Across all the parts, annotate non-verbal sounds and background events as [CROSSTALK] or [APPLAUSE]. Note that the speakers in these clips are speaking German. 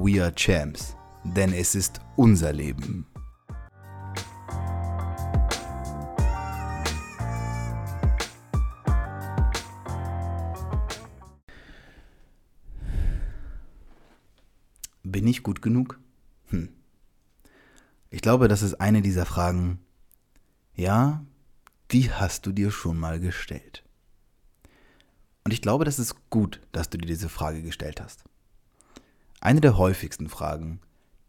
We are Champs, denn es ist unser Leben. Bin ich gut genug? Hm. Ich glaube, das ist eine dieser Fragen, ja, die hast du dir schon mal gestellt. Und ich glaube, das ist gut, dass du dir diese Frage gestellt hast. Eine der häufigsten Fragen,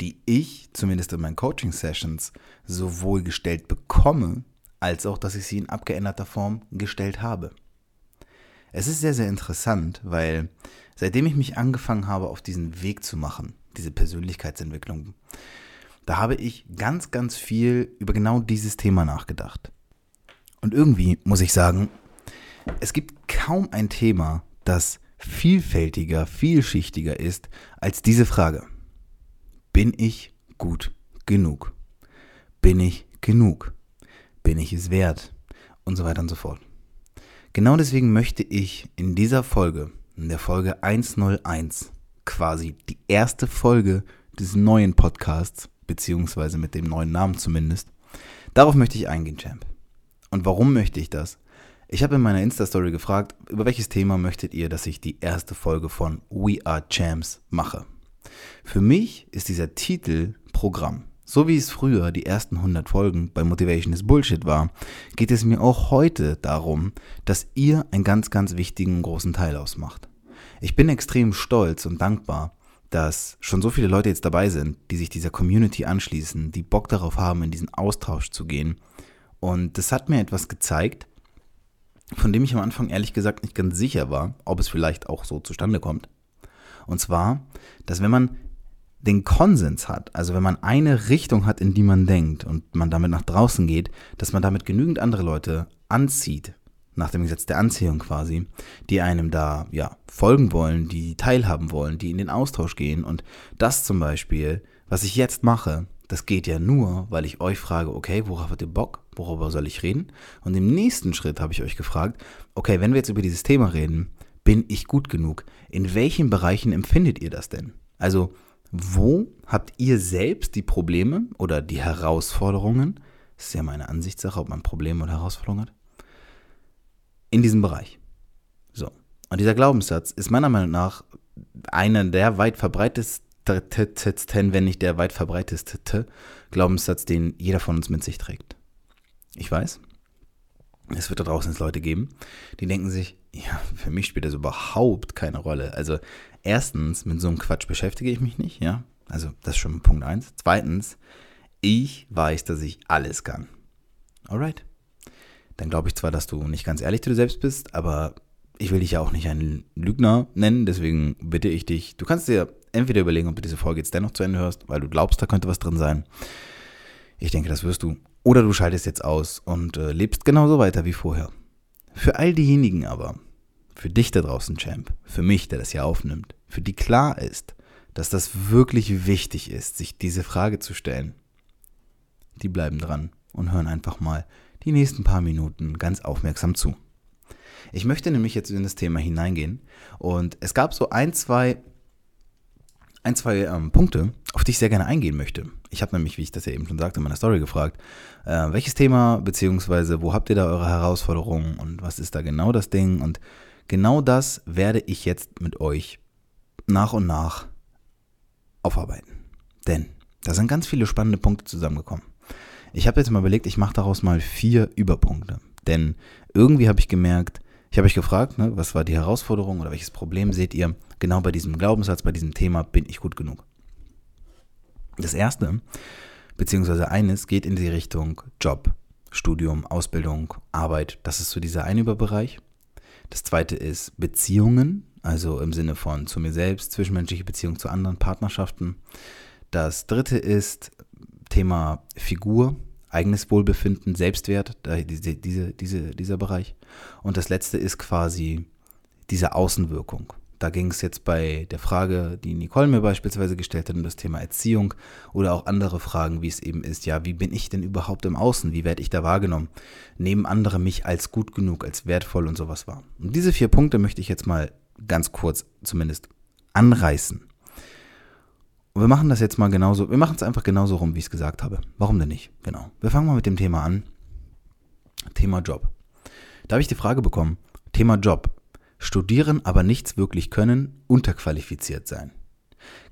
die ich zumindest in meinen Coaching-Sessions sowohl gestellt bekomme, als auch, dass ich sie in abgeänderter Form gestellt habe. Es ist sehr, sehr interessant, weil seitdem ich mich angefangen habe, auf diesen Weg zu machen, diese Persönlichkeitsentwicklung, da habe ich ganz, ganz viel über genau dieses Thema nachgedacht. Und irgendwie muss ich sagen, es gibt kaum ein Thema, das vielfältiger, vielschichtiger ist als diese Frage. Bin ich gut genug? Bin ich genug? Bin ich es wert? Und so weiter und so fort. Genau deswegen möchte ich in dieser Folge, in der Folge 101, quasi die erste Folge des neuen Podcasts, beziehungsweise mit dem neuen Namen zumindest, darauf möchte ich eingehen, Champ. Und warum möchte ich das? Ich habe in meiner Insta-Story gefragt, über welches Thema möchtet ihr, dass ich die erste Folge von We Are Champs mache. Für mich ist dieser Titel Programm. So wie es früher die ersten 100 Folgen bei Motivation is Bullshit war, geht es mir auch heute darum, dass ihr einen ganz, ganz wichtigen großen Teil ausmacht. Ich bin extrem stolz und dankbar, dass schon so viele Leute jetzt dabei sind, die sich dieser Community anschließen, die Bock darauf haben, in diesen Austausch zu gehen. Und das hat mir etwas gezeigt, von dem ich am Anfang ehrlich gesagt nicht ganz sicher war, ob es vielleicht auch so zustande kommt. Und zwar, dass wenn man den Konsens hat, also wenn man eine Richtung hat, in die man denkt und man damit nach draußen geht, dass man damit genügend andere Leute anzieht, nach dem Gesetz der Anziehung quasi, die einem da ja folgen wollen, die teilhaben wollen, die in den Austausch gehen und das zum Beispiel, was ich jetzt mache, das geht ja nur, weil ich euch frage, okay, worauf habt ihr Bock? Worüber soll ich reden? Und im nächsten Schritt habe ich euch gefragt, okay, wenn wir jetzt über dieses Thema reden, bin ich gut genug? In welchen Bereichen empfindet ihr das denn? Also, wo habt ihr selbst die Probleme oder die Herausforderungen? Das ist ja meine Ansichtssache, ob man Probleme oder Herausforderungen hat. In diesem Bereich. So. Und dieser Glaubenssatz ist meiner Meinung nach einer der weit verbreitetsten wenn nicht der weit verbreitetste Glaubenssatz, den jeder von uns mit sich trägt. Ich weiß, es wird da draußen Leute geben, die denken sich, ja, für mich spielt das überhaupt keine Rolle. Also erstens, mit so einem Quatsch beschäftige ich mich nicht, ja. Also das ist schon Punkt eins. Zweitens, ich weiß, dass ich alles kann. Alright. Dann glaube ich zwar, dass du nicht ganz ehrlich zu dir selbst bist, aber ich will dich ja auch nicht einen Lügner nennen, deswegen bitte ich dich, du kannst dir entweder überlegen, ob du diese Folge jetzt dennoch zu Ende hörst, weil du glaubst, da könnte was drin sein. Ich denke, das wirst du. Oder du schaltest jetzt aus und äh, lebst genauso weiter wie vorher. Für all diejenigen aber, für dich da draußen, Champ, für mich, der das hier aufnimmt, für die klar ist, dass das wirklich wichtig ist, sich diese Frage zu stellen, die bleiben dran und hören einfach mal die nächsten paar Minuten ganz aufmerksam zu. Ich möchte nämlich jetzt in das Thema hineingehen und es gab so ein, zwei ein, zwei ähm, Punkte, auf die ich sehr gerne eingehen möchte. Ich habe nämlich, wie ich das ja eben schon sagte, in meiner Story gefragt, äh, welches Thema, beziehungsweise wo habt ihr da eure Herausforderungen und was ist da genau das Ding? Und genau das werde ich jetzt mit euch nach und nach aufarbeiten. Denn da sind ganz viele spannende Punkte zusammengekommen. Ich habe jetzt mal überlegt, ich mache daraus mal vier Überpunkte. Denn irgendwie habe ich gemerkt, ich habe euch gefragt, ne, was war die Herausforderung oder welches Problem seht ihr genau bei diesem Glaubenssatz, bei diesem Thema, bin ich gut genug? Das erste, beziehungsweise eines, geht in die Richtung Job, Studium, Ausbildung, Arbeit. Das ist so dieser eine Überbereich. Das zweite ist Beziehungen, also im Sinne von zu mir selbst, zwischenmenschliche Beziehungen zu anderen Partnerschaften. Das dritte ist Thema Figur, eigenes Wohlbefinden, Selbstwert, diese, diese, diese, dieser Bereich. Und das letzte ist quasi diese Außenwirkung. Da ging es jetzt bei der Frage, die Nicole mir beispielsweise gestellt hat, um das Thema Erziehung oder auch andere Fragen, wie es eben ist, ja, wie bin ich denn überhaupt im Außen? Wie werde ich da wahrgenommen? Nehmen andere mich als gut genug, als wertvoll und sowas wahr? Und diese vier Punkte möchte ich jetzt mal ganz kurz zumindest anreißen. Und wir machen das jetzt mal genauso, wir machen es einfach genauso rum, wie ich es gesagt habe. Warum denn nicht? Genau. Wir fangen mal mit dem Thema an. Thema Job. Da habe ich die Frage bekommen, Thema Job studieren, aber nichts wirklich können, unterqualifiziert sein.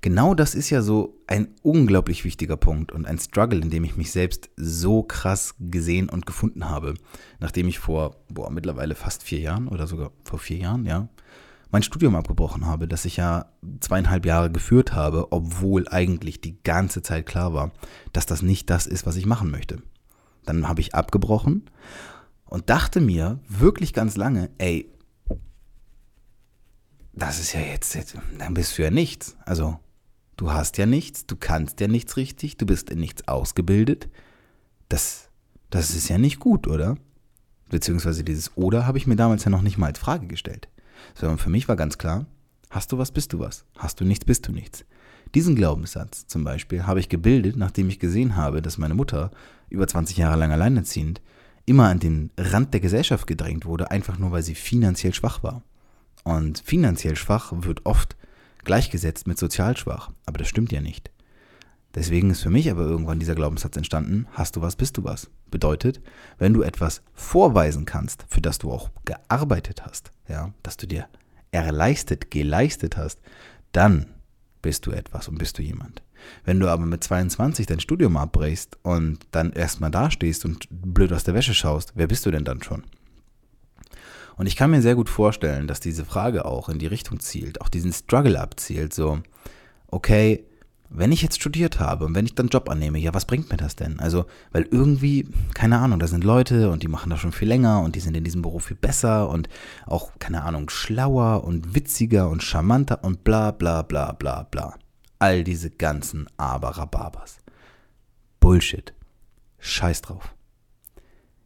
Genau das ist ja so ein unglaublich wichtiger Punkt und ein Struggle, in dem ich mich selbst so krass gesehen und gefunden habe, nachdem ich vor, boah, mittlerweile fast vier Jahren oder sogar vor vier Jahren, ja, mein Studium abgebrochen habe, das ich ja zweieinhalb Jahre geführt habe, obwohl eigentlich die ganze Zeit klar war, dass das nicht das ist, was ich machen möchte. Dann habe ich abgebrochen und dachte mir wirklich ganz lange, ey, das ist ja jetzt, dann bist du ja nichts. Also, du hast ja nichts, du kannst ja nichts richtig, du bist in nichts ausgebildet. Das, das ist ja nicht gut, oder? Beziehungsweise dieses Oder habe ich mir damals ja noch nicht mal als Frage gestellt. Sondern für mich war ganz klar, hast du was, bist du was. Hast du nichts, bist du nichts. Diesen Glaubenssatz zum Beispiel habe ich gebildet, nachdem ich gesehen habe, dass meine Mutter über 20 Jahre lang alleinerziehend immer an den Rand der Gesellschaft gedrängt wurde, einfach nur weil sie finanziell schwach war. Und finanziell schwach wird oft gleichgesetzt mit sozial schwach. Aber das stimmt ja nicht. Deswegen ist für mich aber irgendwann dieser Glaubenssatz entstanden, hast du was, bist du was. Bedeutet, wenn du etwas vorweisen kannst, für das du auch gearbeitet hast, ja, dass du dir erleistet, geleistet hast, dann bist du etwas und bist du jemand. Wenn du aber mit 22 dein Studium abbrichst und dann erstmal dastehst und blöd aus der Wäsche schaust, wer bist du denn dann schon? Und ich kann mir sehr gut vorstellen, dass diese Frage auch in die Richtung zielt, auch diesen Struggle abzielt, so, okay, wenn ich jetzt studiert habe und wenn ich dann Job annehme, ja, was bringt mir das denn? Also, weil irgendwie, keine Ahnung, da sind Leute und die machen das schon viel länger und die sind in diesem Beruf viel besser und auch, keine Ahnung, schlauer und witziger und charmanter und bla bla bla bla bla. All diese ganzen Aber-Rababers. Bullshit. Scheiß drauf.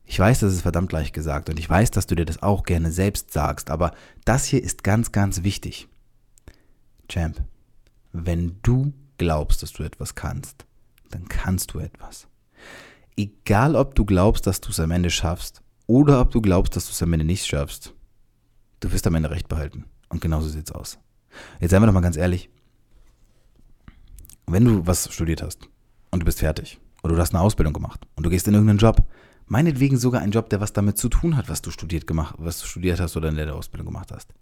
Ich weiß, das ist verdammt leicht gesagt und ich weiß, dass du dir das auch gerne selbst sagst, aber das hier ist ganz, ganz wichtig. Champ, wenn du glaubst, dass du etwas kannst, dann kannst du etwas. Egal, ob du glaubst, dass du es am Ende schaffst oder ob du glaubst, dass du es am Ende nicht schaffst, du wirst am Ende recht behalten. Und genauso sieht es aus. Jetzt seien wir doch mal ganz ehrlich. Wenn du was studiert hast und du bist fertig oder du hast eine Ausbildung gemacht und du gehst in irgendeinen Job, Meinetwegen sogar ein Job, der was damit zu tun hat, was du studiert gemacht, was du studiert hast oder in der Ausbildung gemacht hast.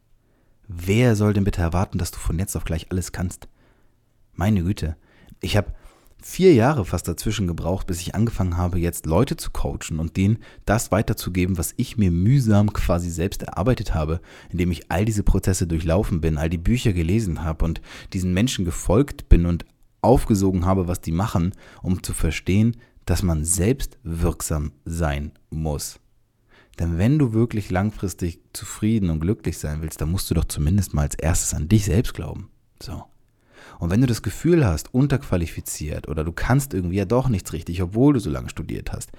Wer soll denn bitte erwarten, dass du von jetzt auf gleich alles kannst? Meine Güte. Ich habe vier Jahre fast dazwischen gebraucht, bis ich angefangen habe, jetzt Leute zu coachen und denen das weiterzugeben, was ich mir mühsam quasi selbst erarbeitet habe, indem ich all diese Prozesse durchlaufen bin, all die Bücher gelesen habe und diesen Menschen gefolgt bin und aufgesogen habe, was die machen, um zu verstehen, dass man selbst wirksam sein muss. Denn wenn du wirklich langfristig zufrieden und glücklich sein willst, dann musst du doch zumindest mal als erstes an dich selbst glauben. So. Und wenn du das Gefühl hast, unterqualifiziert oder du kannst irgendwie ja doch nichts richtig, obwohl du so lange studiert hast,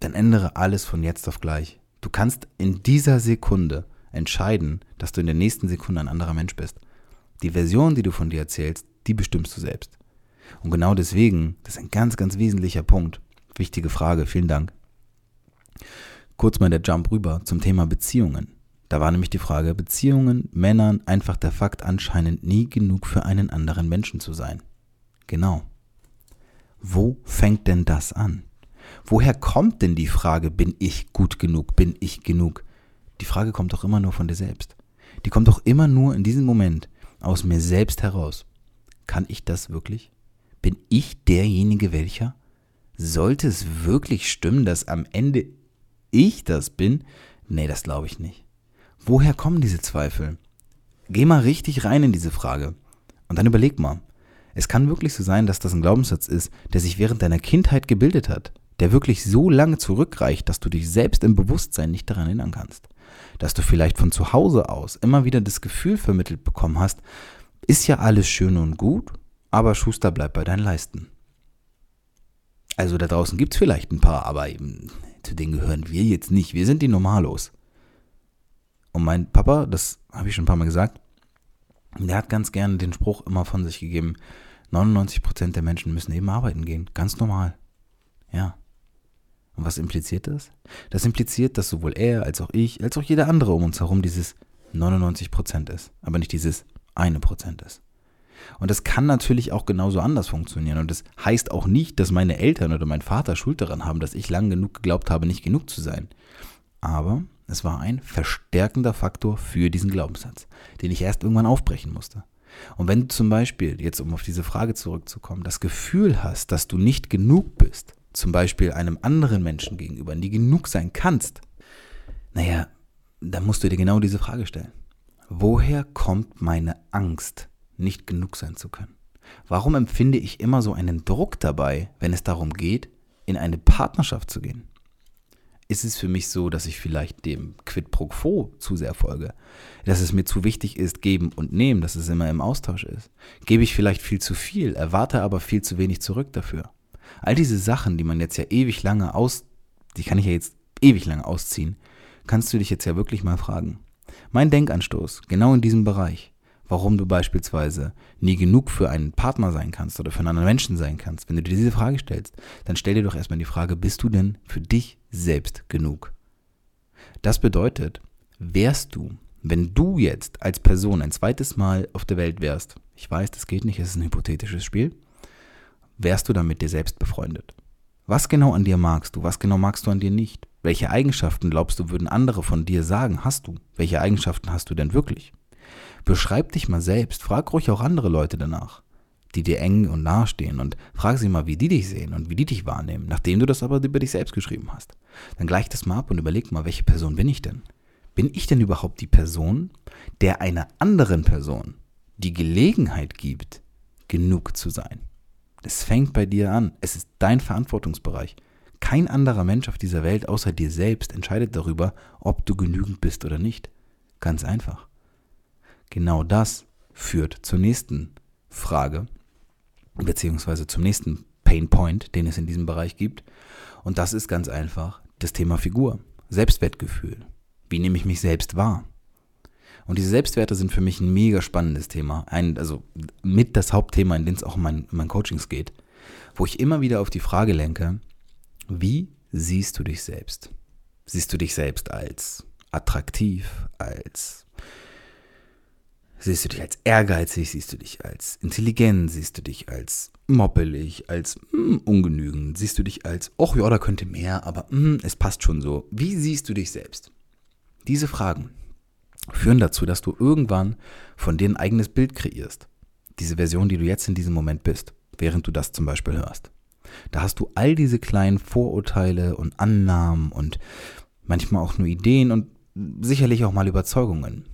dann ändere alles von jetzt auf gleich. Du kannst in dieser Sekunde entscheiden, dass du in der nächsten Sekunde ein anderer Mensch bist. Die Version, die du von dir erzählst, die bestimmst du selbst. Und genau deswegen, das ist ein ganz, ganz wesentlicher Punkt. Wichtige Frage, vielen Dank. Kurz mal der Jump rüber zum Thema Beziehungen. Da war nämlich die Frage, Beziehungen, Männern, einfach der Fakt anscheinend nie genug für einen anderen Menschen zu sein. Genau. Wo fängt denn das an? Woher kommt denn die Frage, bin ich gut genug, bin ich genug? Die Frage kommt doch immer nur von dir selbst. Die kommt doch immer nur in diesem Moment, aus mir selbst heraus. Kann ich das wirklich? Bin ich derjenige welcher? Sollte es wirklich stimmen, dass am Ende ich das bin? Nee, das glaube ich nicht. Woher kommen diese Zweifel? Geh mal richtig rein in diese Frage. Und dann überleg mal. Es kann wirklich so sein, dass das ein Glaubenssatz ist, der sich während deiner Kindheit gebildet hat, der wirklich so lange zurückreicht, dass du dich selbst im Bewusstsein nicht daran erinnern kannst. Dass du vielleicht von zu Hause aus immer wieder das Gefühl vermittelt bekommen hast, ist ja alles schön und gut, aber Schuster bleibt bei deinen Leisten. Also da draußen gibt es vielleicht ein paar, aber eben, zu denen gehören wir jetzt nicht. Wir sind die Normalos. Und mein Papa, das habe ich schon ein paar Mal gesagt, der hat ganz gerne den Spruch immer von sich gegeben, 99% der Menschen müssen eben arbeiten gehen. Ganz normal. Ja. Und was impliziert das? Das impliziert, dass sowohl er als auch ich, als auch jeder andere um uns herum dieses 99% ist, aber nicht dieses eine Prozent ist. Und das kann natürlich auch genauso anders funktionieren. Und das heißt auch nicht, dass meine Eltern oder mein Vater Schuld daran haben, dass ich lang genug geglaubt habe, nicht genug zu sein. Aber es war ein verstärkender Faktor für diesen Glaubenssatz, den ich erst irgendwann aufbrechen musste. Und wenn du zum Beispiel, jetzt um auf diese Frage zurückzukommen, das Gefühl hast, dass du nicht genug bist, zum Beispiel einem anderen Menschen gegenüber, nie genug sein kannst, naja, dann musst du dir genau diese Frage stellen. Woher kommt meine Angst, nicht genug sein zu können? Warum empfinde ich immer so einen Druck dabei, wenn es darum geht, in eine Partnerschaft zu gehen? Ist es für mich so, dass ich vielleicht dem Quid pro quo zu sehr folge? Dass es mir zu wichtig ist, geben und nehmen, dass es immer im Austausch ist? Gebe ich vielleicht viel zu viel, erwarte aber viel zu wenig zurück dafür? All diese Sachen, die man jetzt ja ewig lange aus, die kann ich ja jetzt ewig lange ausziehen, kannst du dich jetzt ja wirklich mal fragen. Mein Denkanstoß, genau in diesem Bereich, warum du beispielsweise nie genug für einen Partner sein kannst oder für einen anderen Menschen sein kannst, wenn du dir diese Frage stellst, dann stell dir doch erstmal die Frage, bist du denn für dich selbst genug? Das bedeutet, wärst du, wenn du jetzt als Person ein zweites Mal auf der Welt wärst, ich weiß, das geht nicht, es ist ein hypothetisches Spiel, wärst du dann mit dir selbst befreundet? Was genau an dir magst du? Was genau magst du an dir nicht? Welche Eigenschaften glaubst du, würden andere von dir sagen, hast du? Welche Eigenschaften hast du denn wirklich? Beschreib dich mal selbst, frag ruhig auch andere Leute danach, die dir eng und nahe stehen und frag sie mal, wie die dich sehen und wie die dich wahrnehmen, nachdem du das aber über dich selbst geschrieben hast. Dann gleich das mal ab und überleg mal, welche Person bin ich denn? Bin ich denn überhaupt die Person, der einer anderen Person die Gelegenheit gibt, genug zu sein? Es fängt bei dir an. Es ist dein Verantwortungsbereich. Kein anderer Mensch auf dieser Welt außer dir selbst entscheidet darüber, ob du genügend bist oder nicht. Ganz einfach. Genau das führt zur nächsten Frage, beziehungsweise zum nächsten Pain Point, den es in diesem Bereich gibt. Und das ist ganz einfach das Thema Figur, Selbstwertgefühl. Wie nehme ich mich selbst wahr? Und diese Selbstwerte sind für mich ein mega spannendes Thema. Ein, also mit das Hauptthema, in dem es auch in meinen, in meinen Coachings geht. Wo ich immer wieder auf die Frage lenke, wie siehst du dich selbst? Siehst du dich selbst als attraktiv, als siehst du dich als ehrgeizig, siehst du dich als intelligent, siehst du dich als moppelig, als mm, ungenügend, siehst du dich als, ach ja, da könnte mehr, aber mm, es passt schon so. Wie siehst du dich selbst? Diese Fragen, führen dazu, dass du irgendwann von denen ein eigenes Bild kreierst. Diese Version, die du jetzt in diesem Moment bist, während du das zum Beispiel hörst. Da hast du all diese kleinen Vorurteile und Annahmen und manchmal auch nur Ideen und sicherlich auch mal Überzeugungen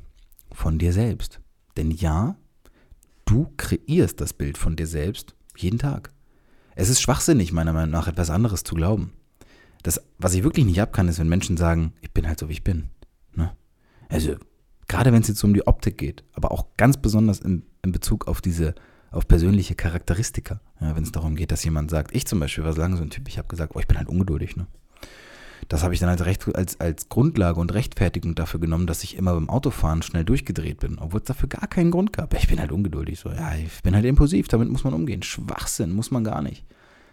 von dir selbst. Denn ja, du kreierst das Bild von dir selbst jeden Tag. Es ist schwachsinnig, meiner Meinung nach, etwas anderes zu glauben. Das, was ich wirklich nicht ab kann, ist, wenn Menschen sagen, ich bin halt so, wie ich bin. Ne? Also, Gerade wenn es jetzt um die Optik geht, aber auch ganz besonders in, in Bezug auf diese, auf persönliche Charakteristika. Ja, wenn es darum geht, dass jemand sagt, ich zum Beispiel war so lange so ein Typ, ich habe gesagt, oh, ich bin halt ungeduldig. Ne? Das habe ich dann als, Recht, als, als Grundlage und Rechtfertigung dafür genommen, dass ich immer beim Autofahren schnell durchgedreht bin, obwohl es dafür gar keinen Grund gab. Ich bin halt ungeduldig. So, ja, ich bin halt impulsiv, damit muss man umgehen. Schwachsinn, muss man gar nicht.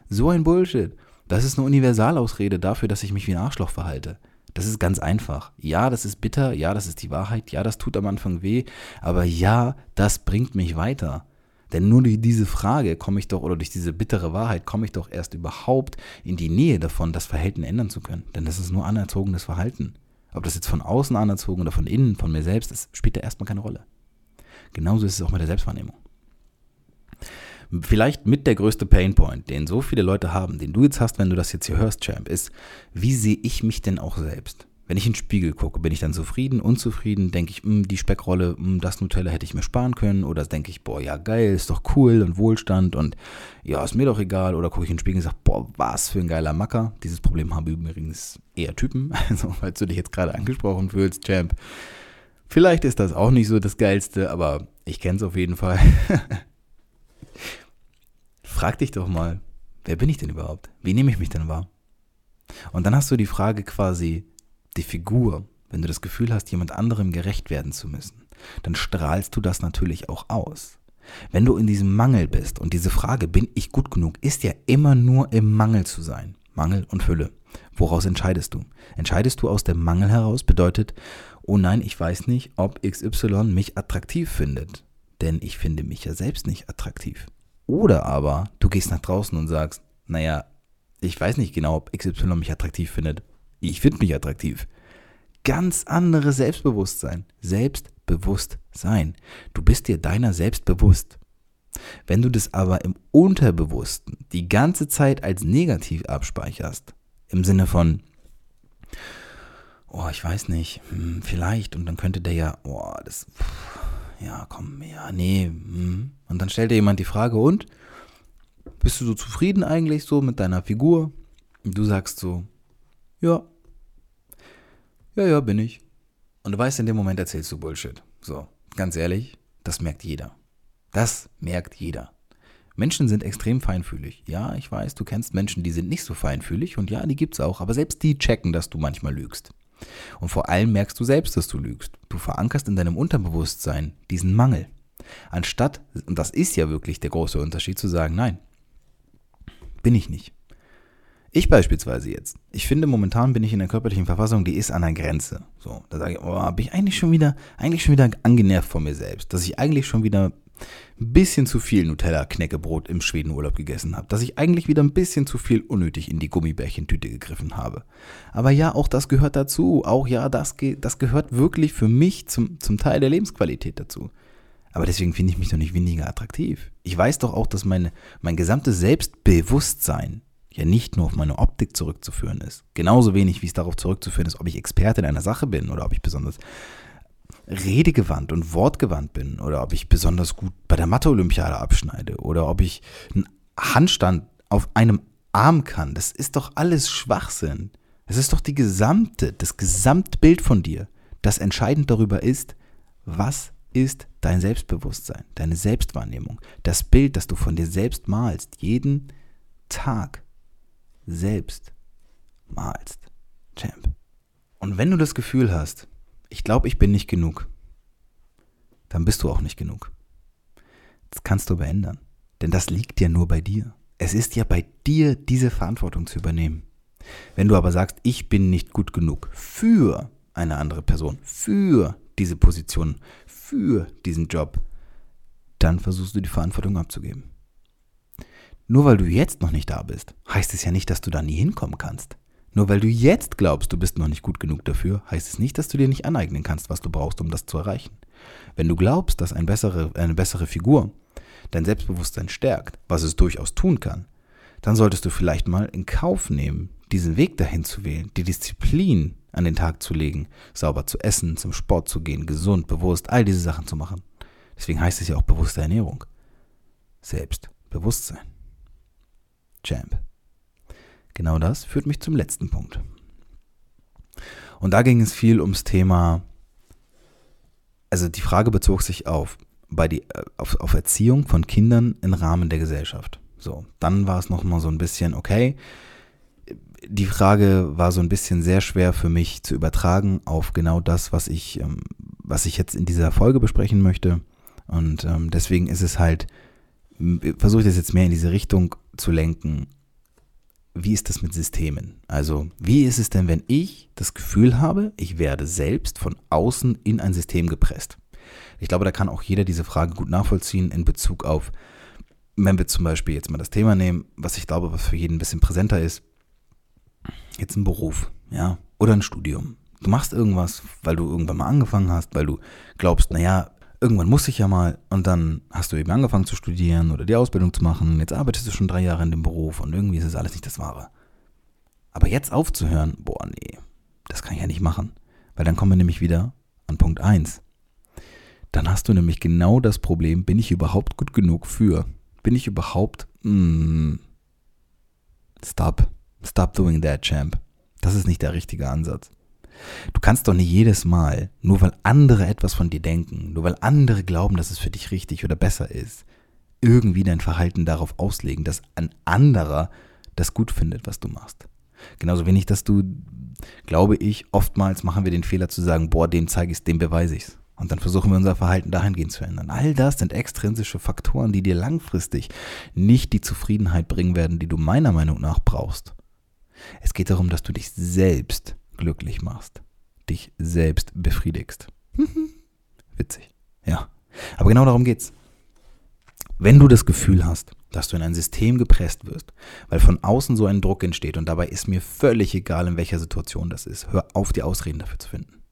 So ein Bullshit. Das ist eine Universalausrede dafür, dass ich mich wie ein Arschloch verhalte. Das ist ganz einfach. Ja, das ist bitter, ja, das ist die Wahrheit, ja, das tut am Anfang weh, aber ja, das bringt mich weiter. Denn nur durch diese Frage komme ich doch, oder durch diese bittere Wahrheit komme ich doch erst überhaupt in die Nähe davon, das Verhalten ändern zu können. Denn das ist nur anerzogenes Verhalten. Ob das jetzt von außen anerzogen oder von innen, von mir selbst, das spielt da erstmal keine Rolle. Genauso ist es auch mit der Selbstwahrnehmung. Vielleicht mit der größte Painpoint, den so viele Leute haben, den du jetzt hast, wenn du das jetzt hier hörst, Champ, ist, wie sehe ich mich denn auch selbst? Wenn ich in den Spiegel gucke, bin ich dann zufrieden, unzufrieden? Denke ich, mh, hm, die Speckrolle, mh, hm, das Nutella hätte ich mir sparen können? Oder denke ich, boah, ja geil, ist doch cool und Wohlstand und ja, ist mir doch egal. Oder gucke ich in den Spiegel und sage, boah, was für ein geiler Macker. Dieses Problem haben übrigens eher Typen. [LAUGHS] Also, falls du dich jetzt gerade angesprochen fühlst, Champ. Vielleicht ist das auch nicht so das Geilste, aber ich kenne es auf jeden Fall. [LAUGHS] Frag dich doch mal, wer bin ich denn überhaupt? Wie nehme ich mich denn wahr? Und dann hast du die Frage quasi, die Figur, wenn du das Gefühl hast, jemand anderem gerecht werden zu müssen, dann strahlst du das natürlich auch aus. Wenn du in diesem Mangel bist und diese Frage, bin ich gut genug, ist ja immer nur im Mangel zu sein. Mangel und Fülle. Woraus entscheidest du? Entscheidest du aus dem Mangel heraus, bedeutet, oh nein, ich weiß nicht, ob XY mich attraktiv findet, denn ich finde mich ja selbst nicht attraktiv. Oder aber du gehst nach draußen und sagst, naja, ich weiß nicht genau, ob XY mich attraktiv findet, ich finde mich attraktiv. Ganz andere Selbstbewusstsein. Selbstbewusstsein. Du bist dir deiner selbst bewusst. Wenn du das aber im Unterbewussten die ganze Zeit als negativ abspeicherst, im Sinne von, oh, ich weiß nicht, hm, vielleicht, und dann könnte der ja, oh, das, ja, komm, ja, nee, hm. und dann stellt dir jemand die Frage, und? Bist du so zufrieden eigentlich so mit deiner Figur? Und du sagst so, ja. Ja, ja, bin ich. Und du weißt, in dem Moment erzählst du Bullshit. So, ganz ehrlich, das merkt jeder. Das merkt jeder. Menschen sind extrem feinfühlig. Ja, ich weiß, du kennst Menschen, die sind nicht so feinfühlig und ja, die gibt's auch, aber selbst die checken, dass du manchmal lügst. Und vor allem merkst du selbst, dass du lügst. Du verankerst in deinem Unterbewusstsein diesen Mangel. Anstatt, und das ist ja wirklich der große Unterschied, zu sagen, nein, bin ich nicht. Ich beispielsweise jetzt. Ich finde, momentan bin ich in der körperlichen Verfassung, die ist an der Grenze. So, da sage ich, oh, bin ich eigentlich schon wieder, eigentlich schon wieder angenervt von mir selbst, dass ich eigentlich schon wieder ein bisschen zu viel Nutella-Knäckebrot im Schwedenurlaub gegessen habe, dass ich eigentlich wieder ein bisschen zu viel unnötig in die Gummibärchentüte gegriffen habe. Aber ja, auch das gehört dazu. Auch ja, das, das gehört wirklich für mich zum, zum Teil der Lebensqualität dazu. Aber deswegen finde ich mich doch nicht weniger attraktiv. Ich weiß doch auch, dass meine, mein gesamtes Selbstbewusstsein ja nicht nur auf meine Optik zurückzuführen ist. Genauso wenig, wie es darauf zurückzuführen ist, ob ich Experte in einer Sache bin oder ob ich besonders redegewandt und wortgewandt bin oder ob ich besonders gut bei der Mathe-Olympiade abschneide oder ob ich einen Handstand auf einem Arm kann. Das ist doch alles Schwachsinn. Es ist doch die gesamte, das Gesamtbild von dir, das entscheidend darüber ist, was ist dein Selbstbewusstsein, deine Selbstwahrnehmung, das Bild, das du von dir selbst malst, jeden Tag selbst malst. Champ. Und wenn du das Gefühl hast, ich glaube, ich bin nicht genug, dann bist du auch nicht genug. Das kannst du aber. Denn das liegt ja nur bei dir. Es ist ja bei dir, diese Verantwortung zu übernehmen. Wenn du aber sagst, ich bin nicht gut genug für eine andere Person, für diese Position, für diesen Job, dann versuchst du die Verantwortung abzugeben. Nur weil du jetzt noch nicht da bist, heißt es ja nicht, dass du da nie hinkommen kannst. Nur weil du jetzt glaubst, du bist noch nicht gut genug dafür, heißt es nicht, dass du dir nicht aneignen kannst, was du brauchst, um das zu erreichen. Wenn du glaubst, dass ein bessere, eine bessere Figur dein Selbstbewusstsein stärkt, was es durchaus tun kann, dann solltest du vielleicht mal in Kauf nehmen, diesen Weg dahin zu wählen, die Disziplin an den Tag zu legen, sauber zu essen, zum Sport zu gehen, gesund, bewusst, all diese Sachen zu machen. Deswegen heißt es ja auch bewusste Ernährung. Selbstbewusstsein. Champ. Genau das führt mich zum letzten Punkt. Und da ging es viel ums Thema, also die Frage bezog sich auf, bei die, äh, auf, auf Erziehung von Kindern im Rahmen der Gesellschaft. So, dann war es nochmal so ein bisschen, okay, die Frage war so ein bisschen sehr schwer für mich zu übertragen auf genau das, was ich, ähm, was ich jetzt in dieser Folge besprechen möchte. Und ähm, deswegen ist es halt, versuche ich das jetzt mehr in diese Richtung zu lenken. Wie ist das mit Systemen? Also, wie ist es denn, wenn ich das Gefühl habe, ich werde selbst von außen in ein System gepresst? Ich glaube, da kann auch jeder diese Frage gut nachvollziehen in Bezug auf, wenn wir zum Beispiel jetzt mal das Thema nehmen, was ich glaube, was für jeden ein bisschen präsenter ist, jetzt ein Beruf, ja, oder ein Studium. Du machst irgendwas, weil du irgendwann mal angefangen hast, weil du glaubst, naja, irgendwann muss ich ja mal und dann hast du eben angefangen zu studieren oder die Ausbildung zu machen. Jetzt arbeitest du schon drei Jahre in dem Beruf und irgendwie ist es alles nicht das Wahre. Aber jetzt aufzuhören, boah, nee, das kann ich ja nicht machen. Weil dann kommen wir nämlich wieder an Punkt 1. Dann hast du nämlich genau das Problem, bin ich überhaupt gut genug für? Bin ich überhaupt... Mm, stop. Stop doing that, champ. Das ist nicht der richtige Ansatz. Du kannst doch nicht jedes Mal, nur weil andere etwas von dir denken, nur weil andere glauben, dass es für dich richtig oder besser ist, irgendwie dein Verhalten darauf auslegen, dass ein anderer das gut findet, was du machst. Genauso wenig, dass du, glaube ich, oftmals machen wir den Fehler zu sagen, boah, dem zeige ich es, dem beweise ich es. Und dann versuchen wir unser Verhalten dahingehend zu ändern. All das sind extrinsische Faktoren, die dir langfristig nicht die Zufriedenheit bringen werden, die du meiner Meinung nach brauchst. Es geht darum, dass du dich selbst glücklich machst, dich selbst befriedigst. [LAUGHS] Witzig, ja. Aber genau darum geht's. Wenn du das Gefühl hast, dass du in ein System gepresst wirst, weil von außen so ein Druck entsteht und dabei ist mir völlig egal, in welcher Situation das ist, hör auf, die Ausreden dafür zu finden.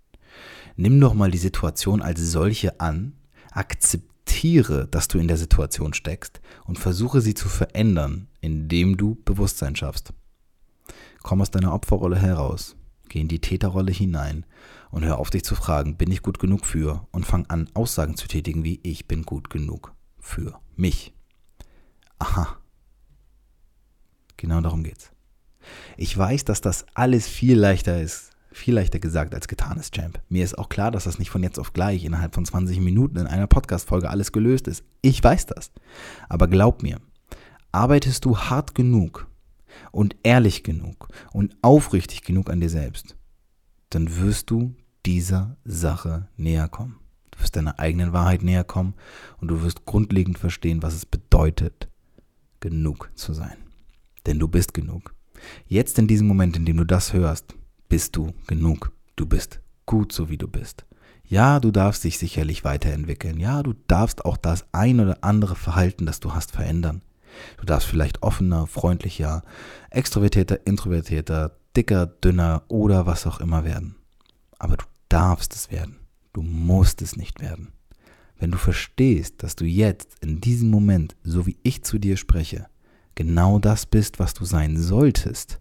Nimm doch mal die Situation als solche an, akzeptiere, dass du in der Situation steckst und versuche sie zu verändern, indem du Bewusstsein schaffst. Komm aus deiner Opferrolle heraus Geh in die Täterrolle hinein und hör auf dich zu fragen, bin ich gut genug für? Und fang an, Aussagen zu tätigen wie ich bin gut genug für mich. Aha. Genau darum geht's. Ich weiß, dass das alles viel leichter ist, viel leichter gesagt als getan ist, Champ. Mir ist auch klar, dass das nicht von jetzt auf gleich innerhalb von 20 Minuten in einer Podcast-Folge alles gelöst ist. Ich weiß das. Aber glaub mir, arbeitest du hart genug, und ehrlich genug und aufrichtig genug an dir selbst, dann wirst du dieser Sache näher kommen. Du wirst deiner eigenen Wahrheit näher kommen und du wirst grundlegend verstehen, was es bedeutet, genug zu sein. Denn du bist genug. Jetzt in diesem Moment, in dem du das hörst, bist du genug. Du bist gut so wie du bist. Ja, du darfst dich sicherlich weiterentwickeln. Ja, du darfst auch das ein oder andere Verhalten, das du hast, verändern. Du darfst vielleicht offener, freundlicher, extrovertierter, introvertierter, dicker, dünner oder was auch immer werden. Aber du darfst es werden. Du musst es nicht werden. Wenn du verstehst, dass du jetzt in diesem Moment, so wie ich zu dir spreche, genau das bist, was du sein solltest,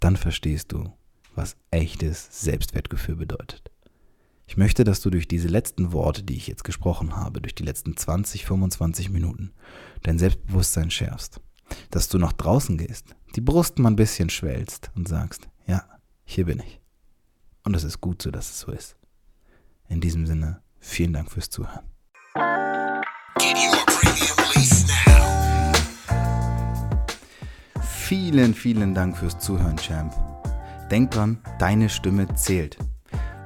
dann verstehst du, was echtes Selbstwertgefühl bedeutet. Ich möchte, dass du durch diese letzten Worte, die ich jetzt gesprochen habe, durch die letzten 20, 25 Minuten, dein Selbstbewusstsein schärfst. Dass du nach draußen gehst, die Brust mal ein bisschen schwellst und sagst, ja, hier bin ich. Und es ist gut so, dass es so ist. In diesem Sinne, vielen Dank fürs Zuhören. Vielen, vielen Dank fürs Zuhören, Champ. Denk dran, deine Stimme zählt